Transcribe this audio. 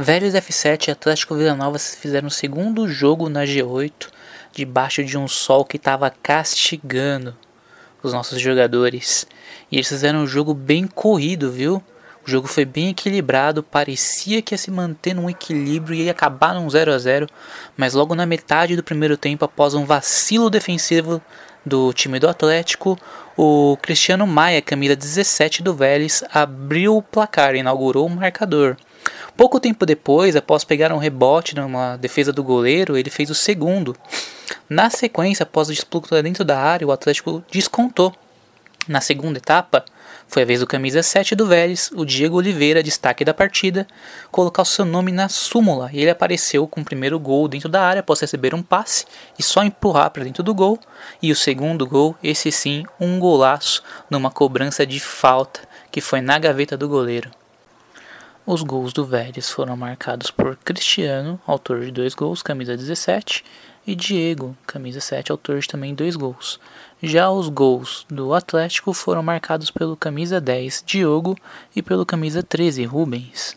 Vélez F7 e Atlético Vila Nova fizeram o segundo jogo na G8, debaixo de um sol que estava castigando os nossos jogadores. E eles fizeram um jogo bem corrido, viu? O jogo foi bem equilibrado, parecia que ia se manter num equilíbrio e ia acabar num 0 a 0 mas logo na metade do primeiro tempo, após um vacilo defensivo do time do Atlético, o Cristiano Maia, camisa 17 do Vélez, abriu o placar e inaugurou o marcador. Pouco tempo depois, após pegar um rebote numa defesa do goleiro, ele fez o segundo. Na sequência, após o disputa dentro da área, o Atlético descontou. Na segunda etapa, foi a vez do camisa 7 do Vélez, o Diego Oliveira, destaque da partida, colocar o seu nome na súmula e ele apareceu com o primeiro gol dentro da área após receber um passe e só empurrar para dentro do gol. E o segundo gol, esse sim, um golaço numa cobrança de falta que foi na gaveta do goleiro. Os gols do Vélez foram marcados por Cristiano, autor de dois gols, camisa 17, e Diego, camisa 7, autor de também dois gols. Já os gols do Atlético foram marcados pelo camisa 10, Diogo, e pelo camisa 13, Rubens.